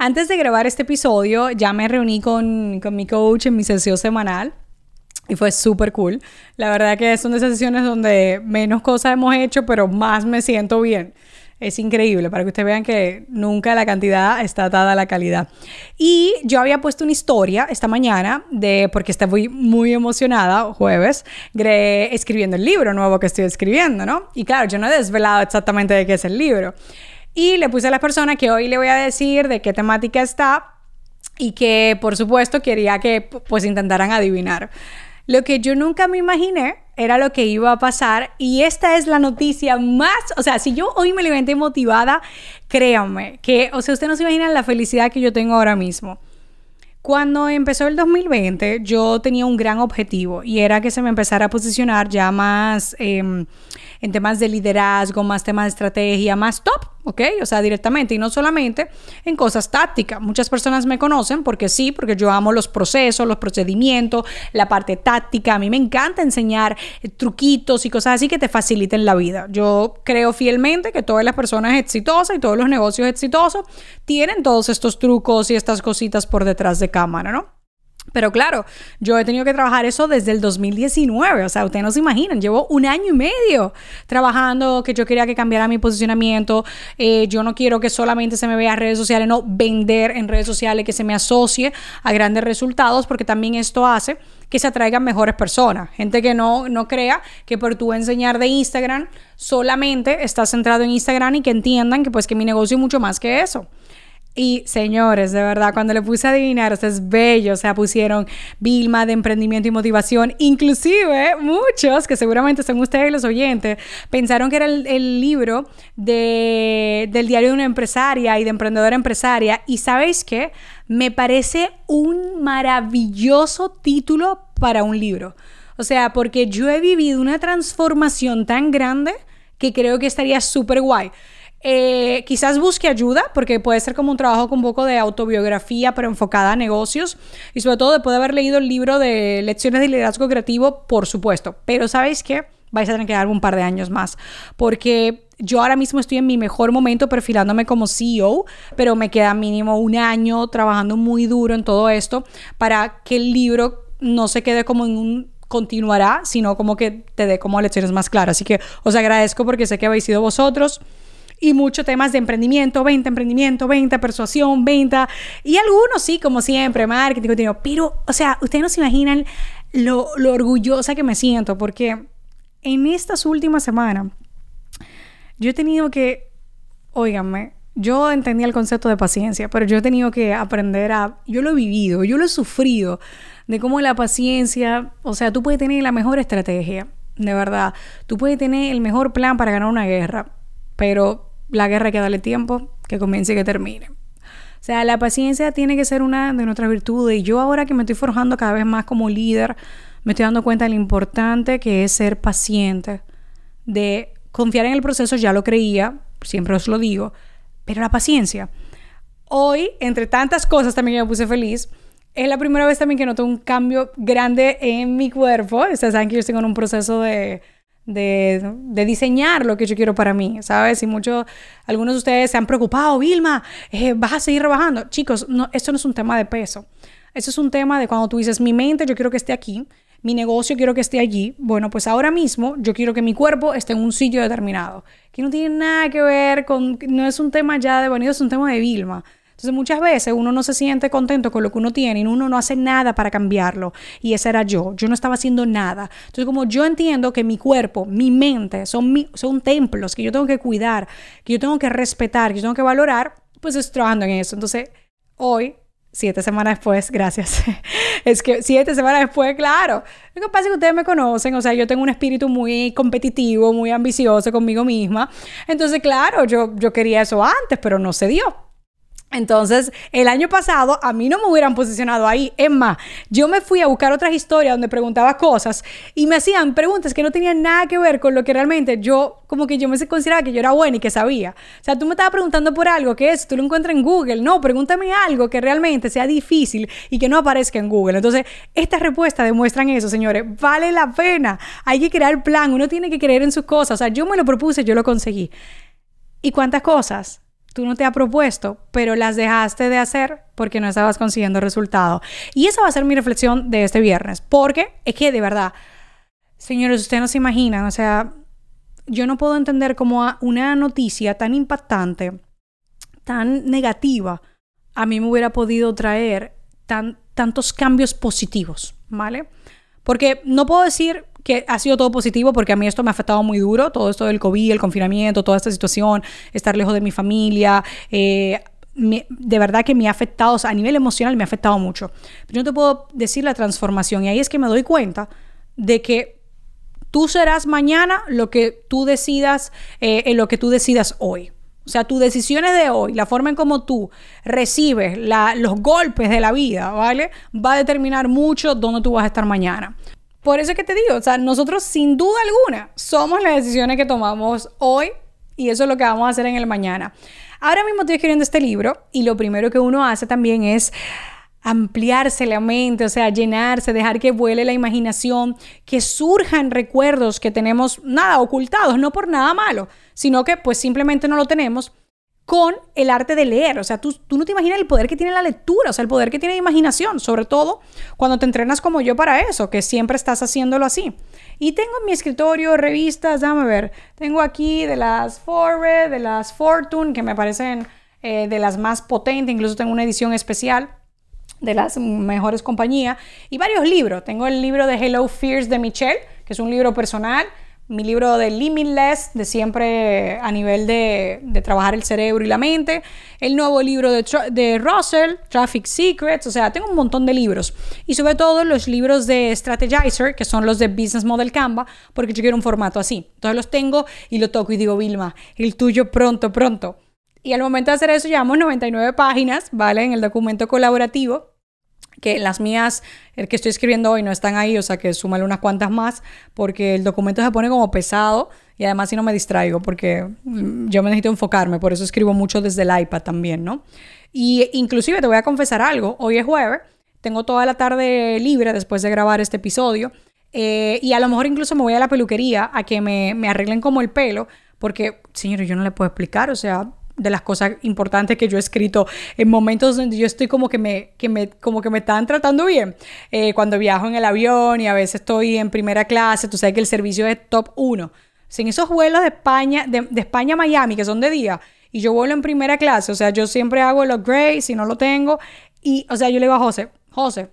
antes de grabar este episodio ya me reuní con, con mi coach en mi sesión semanal y fue súper cool. La verdad que son de esas sesiones donde menos cosas hemos hecho pero más me siento bien. Es increíble para que ustedes vean que nunca la cantidad está atada a la calidad. Y yo había puesto una historia esta mañana de, porque estoy muy emocionada, jueves, escribiendo el libro nuevo que estoy escribiendo, ¿no? Y claro, yo no he desvelado exactamente de qué es el libro. Y le puse a las personas que hoy le voy a decir de qué temática está y que por supuesto quería que pues intentaran adivinar. Lo que yo nunca me imaginé era lo que iba a pasar y esta es la noticia más, o sea, si yo hoy me levanté motivada, créanme que, o sea, ustedes no se imaginan la felicidad que yo tengo ahora mismo. Cuando empezó el 2020, yo tenía un gran objetivo y era que se me empezara a posicionar ya más em, en temas de liderazgo, más temas de estrategia, más top, ¿ok? O sea, directamente y no solamente en cosas tácticas. Muchas personas me conocen porque sí, porque yo amo los procesos, los procedimientos, la parte táctica. A mí me encanta enseñar eh, truquitos y cosas así que te faciliten la vida. Yo creo fielmente que todas las personas exitosas y todos los negocios exitosos tienen todos estos trucos y estas cositas por detrás de cámara, ¿no? Pero claro, yo he tenido que trabajar eso desde el 2019, o sea, ustedes no se imaginan, llevo un año y medio trabajando que yo quería que cambiara mi posicionamiento, eh, yo no quiero que solamente se me vea en redes sociales, no vender en redes sociales, que se me asocie a grandes resultados, porque también esto hace que se atraigan mejores personas, gente que no, no crea que por tu enseñar de Instagram solamente estás centrado en Instagram y que entiendan que pues que mi negocio es mucho más que eso. Y señores, de verdad, cuando le puse a adivinar, esto es bello, o sea, pusieron Vilma de emprendimiento y motivación, inclusive muchos, que seguramente son ustedes los oyentes, pensaron que era el, libro de, del diario de una empresaria y de emprendedora empresaria. Y sabéis qué, me parece un maravilloso título para un libro. O sea, porque yo he vivido una transformación tan grande que creo que estaría súper guay. Eh, quizás busque ayuda, porque puede ser como un trabajo con un poco de autobiografía, pero enfocada a negocios. Y sobre todo después de haber leído el libro de Lecciones de Liderazgo Creativo, por supuesto. Pero ¿sabéis qué? Vais a tener que darme un par de años más. Porque yo ahora mismo estoy en mi mejor momento perfilándome como CEO, pero me queda mínimo un año trabajando muy duro en todo esto para que el libro no se quede como en un continuará, sino como que te dé como lecciones más claras. Así que os agradezco porque sé que habéis sido vosotros y muchos temas de emprendimiento, venta, emprendimiento, venta, persuasión, venta y algunos sí, como siempre, marketing, contenido. Pero, o sea, ustedes no se imaginan lo, lo orgullosa que me siento porque en estas últimas semanas yo he tenido que, óiganme, yo entendía el concepto de paciencia, pero yo he tenido que aprender a, yo lo he vivido, yo lo he sufrido, de cómo la paciencia, o sea, tú puedes tener la mejor estrategia, de verdad, tú puedes tener el mejor plan para ganar una guerra, pero la guerra hay que darle tiempo, que comience y que termine. O sea, la paciencia tiene que ser una de nuestras virtudes. Y yo ahora que me estoy forjando cada vez más como líder, me estoy dando cuenta de lo importante que es ser paciente, de confiar en el proceso, ya lo creía, siempre os lo digo, pero la paciencia. Hoy, entre tantas cosas también me puse feliz, es la primera vez también que noto un cambio grande en mi cuerpo. Ustedes saben que yo estoy en un proceso de de, diseñar lo que yo quiero para mí, ¿sabes? Y muchos, algunos de ustedes se han preocupado, Vilma, eh, vas a seguir rebajando. Chicos, no, esto no es un tema de peso. Eso es un tema de cuando tú dices, mi mente yo quiero que esté aquí, mi negocio quiero que esté allí. Bueno, pues ahora mismo yo quiero que mi cuerpo esté en un sitio determinado. Que no tiene nada que ver con, no es un tema ya de bonito, es un tema de Vilma. Entonces muchas veces uno no se siente contento con lo que uno tiene y uno no hace nada para cambiarlo. Y ese era yo. Yo no estaba haciendo nada. Entonces como yo entiendo que mi cuerpo, mi mente son, son templos que yo tengo que cuidar, que yo tengo que respetar, que yo tengo que valorar, pues estoy trabajando en eso. Entonces hoy siete semanas después, gracias. es que siete semanas después, claro. Lo que pasa es que ustedes me conocen, o sea, yo tengo un espíritu muy competitivo, muy ambicioso conmigo misma. Entonces, claro, yo, yo quería eso antes, pero no se dio. Entonces, el año pasado a mí no me hubieran posicionado ahí. Es más, yo me fui a buscar otras historias donde preguntaba cosas y me hacían preguntas que no tenían nada que ver con lo que realmente yo, como que yo me consideraba que yo era buena y que sabía. O sea, tú me estabas preguntando por algo que es, tú lo encuentras en Google. No, pregúntame algo que realmente sea difícil y que no aparezca en Google. Entonces, estas respuestas demuestran eso, señores. Vale la pena. Hay que crear plan. Uno tiene que creer en sus cosas. O sea, yo me lo propuse, yo lo conseguí. ¿Y cuántas cosas? Tú no te has propuesto, pero las dejaste de hacer porque no estabas consiguiendo resultado. Y esa va a ser mi reflexión de este viernes, porque es que de verdad, señores, ustedes no se imaginan, o sea, yo no puedo entender cómo una noticia tan impactante, tan negativa, a mí me hubiera podido traer tan, tantos cambios positivos, ¿vale? Porque no puedo decir que ha sido todo positivo porque a mí esto me ha afectado muy duro, todo esto del COVID, el confinamiento, toda esta situación, estar lejos de mi familia, eh, de verdad que me ha afectado, a nivel emocional me ha afectado mucho. Pero yo te puedo decir la transformación y ahí es que me doy cuenta de que tú serás mañana lo que tú decidas, eh, en lo que tú decidas hoy. O sea, tus decisiones de hoy, la forma en cómo tú recibes los golpes de la vida, ¿vale? Va a determinar mucho dónde tú vas a estar mañana. Por eso es que te digo, o sea, nosotros sin duda alguna somos las decisiones que tomamos hoy y eso es lo que vamos a hacer en el mañana. Ahora mismo estoy escribiendo este libro y lo primero que uno hace también es ampliarse la mente, o sea, llenarse, dejar que vuele la imaginación, que surjan recuerdos que tenemos nada ocultados, no por nada malo, sino que pues simplemente no lo tenemos con el arte de leer. O sea, tú, tú, no te imaginas el poder que tiene la lectura, o sea, el poder que tiene la imaginación, sobre todo cuando te entrenas como yo para eso, que siempre estás haciéndolo así. Y tengo en mi escritorio revistas, déjame ver, tengo aquí de las Forbes, de las Fortune, que me parecen eh, de las más potentes, incluso tengo una edición especial de las mejores compañías, y varios libros. Tengo el libro de Hello Fears de Michelle, que es un libro personal mi libro de Limitless, de siempre a nivel de, trabajar el cerebro y la mente, el nuevo libro de, de, Russell, Traffic Secrets, o sea, tengo un montón de libros. Y sobre todo los libros de Strategizer, que son los de Business Model Canva, porque yo quiero un formato así. Entonces los tengo y lo toco y digo, Vilma, el tuyo pronto, pronto. Y al momento de hacer eso llevamos 99 páginas, ¿vale? En el documento colaborativo que las mías, el que estoy escribiendo hoy no están ahí, o sea que súmale unas cuantas más, porque el documento se pone como pesado y además si no me distraigo, porque mm, yo me necesito enfocarme, por eso escribo mucho desde el iPad también, ¿no? Y inclusive te voy a confesar algo, hoy es jueves, tengo toda la tarde libre después de grabar este episodio, eh, y a lo mejor incluso me voy a la peluquería a que me, me arreglen como el pelo, porque, señores, yo no le puedo explicar, o sea, de las cosas importantes que yo he escrito en momentos donde yo estoy como que me, que me, como que me están tratando bien. Eh, cuando viajo en el avión y a veces estoy en primera clase, tú sabes que el servicio es top 1. Sin esos vuelos de España, de, de España a Miami, que son de día, y yo vuelo en primera clase, o sea, yo siempre hago el upgrade si no lo tengo. Y, o sea, yo le digo a José, José,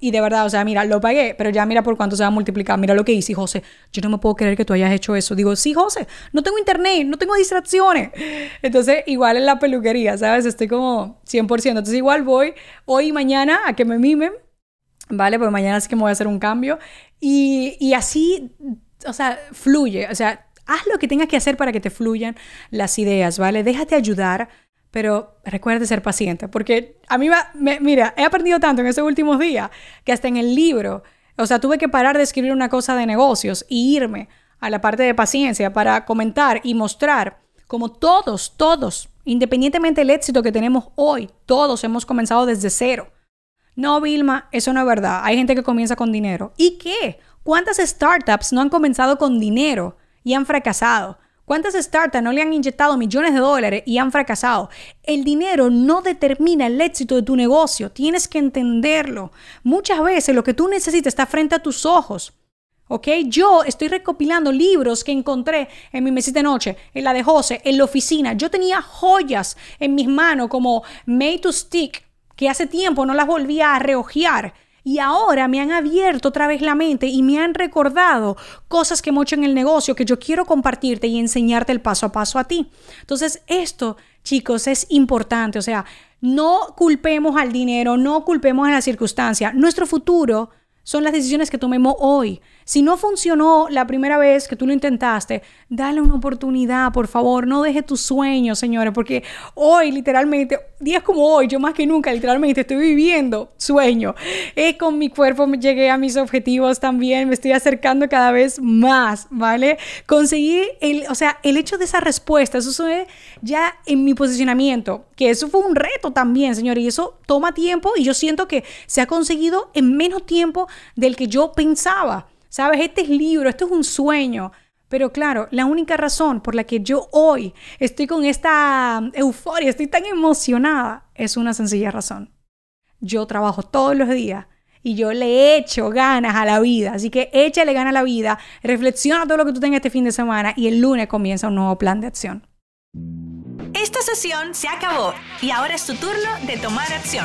y de verdad, o sea, mira, lo pagué, pero ya mira por cuánto se va a multiplicar. Mira lo que hice, José. Yo no me puedo creer que tú hayas hecho eso. Digo, sí, José, no tengo internet, no tengo distracciones. Entonces, igual en la peluquería, ¿sabes? Estoy como 100%. Entonces, igual voy hoy y mañana a que me mimen, ¿vale? Porque mañana sí que me voy a hacer un cambio. Y, y así, o sea, fluye. O sea, haz lo que tengas que hacer para que te fluyan las ideas, ¿vale? Déjate ayudar pero recuerde ser paciente, porque a mí, va, mira, he aprendido tanto en estos últimos días que hasta en el libro, o sea, tuve que parar de escribir una cosa de negocios y irme a la parte de paciencia para comentar y mostrar como todos, todos, independientemente del éxito que tenemos hoy, todos hemos comenzado desde cero. No, Vilma, eso no es verdad. Hay gente que comienza con dinero. ¿Y qué? ¿Cuántas startups no han comenzado con dinero y han fracasado? ¿Cuántas startups no le han inyectado millones de dólares y han fracasado? El dinero no determina el éxito de tu negocio, tienes que entenderlo. Muchas veces lo que tú necesitas está frente a tus ojos. ¿Ok? Yo estoy recopilando libros que encontré en mi mesita de noche, en la de José, en la oficina. Yo tenía joyas en mis manos como Made to Stick, que hace tiempo no las volvía a reojear y ahora me han abierto otra vez la mente y me han recordado cosas que hemos hecho en el negocio que yo quiero compartirte y enseñarte el paso a paso a ti. Entonces, esto, chicos, es importante. O sea, no culpemos al dinero, no culpemos a la circunstancia. Nuestro futuro son las decisiones que tomemos hoy. Si no funcionó la primera vez que tú lo intentaste, dale una oportunidad, por favor. No deje tus sueños, señores, porque hoy literalmente días como hoy, yo más que nunca, literalmente, estoy viviendo sueño. Eh, con mi cuerpo llegué a mis objetivos también, me estoy acercando cada vez más, ¿vale? Conseguí, el, o sea, el hecho de esa respuesta, eso fue ya en mi posicionamiento, que eso fue un reto también, señor, y eso toma tiempo y yo siento que se ha conseguido en menos tiempo del que yo pensaba. ¿Sabes? Este es libro, esto es un sueño. Pero claro, la única razón por la que yo hoy estoy con esta euforia, estoy tan emocionada, es una sencilla razón. Yo trabajo todos los días y yo le echo ganas a la vida. Así que échale ganas a la vida, reflexiona todo lo que tú tengas este fin de semana y el lunes comienza un nuevo plan de acción. Esta sesión se acabó y ahora es tu turno de tomar acción.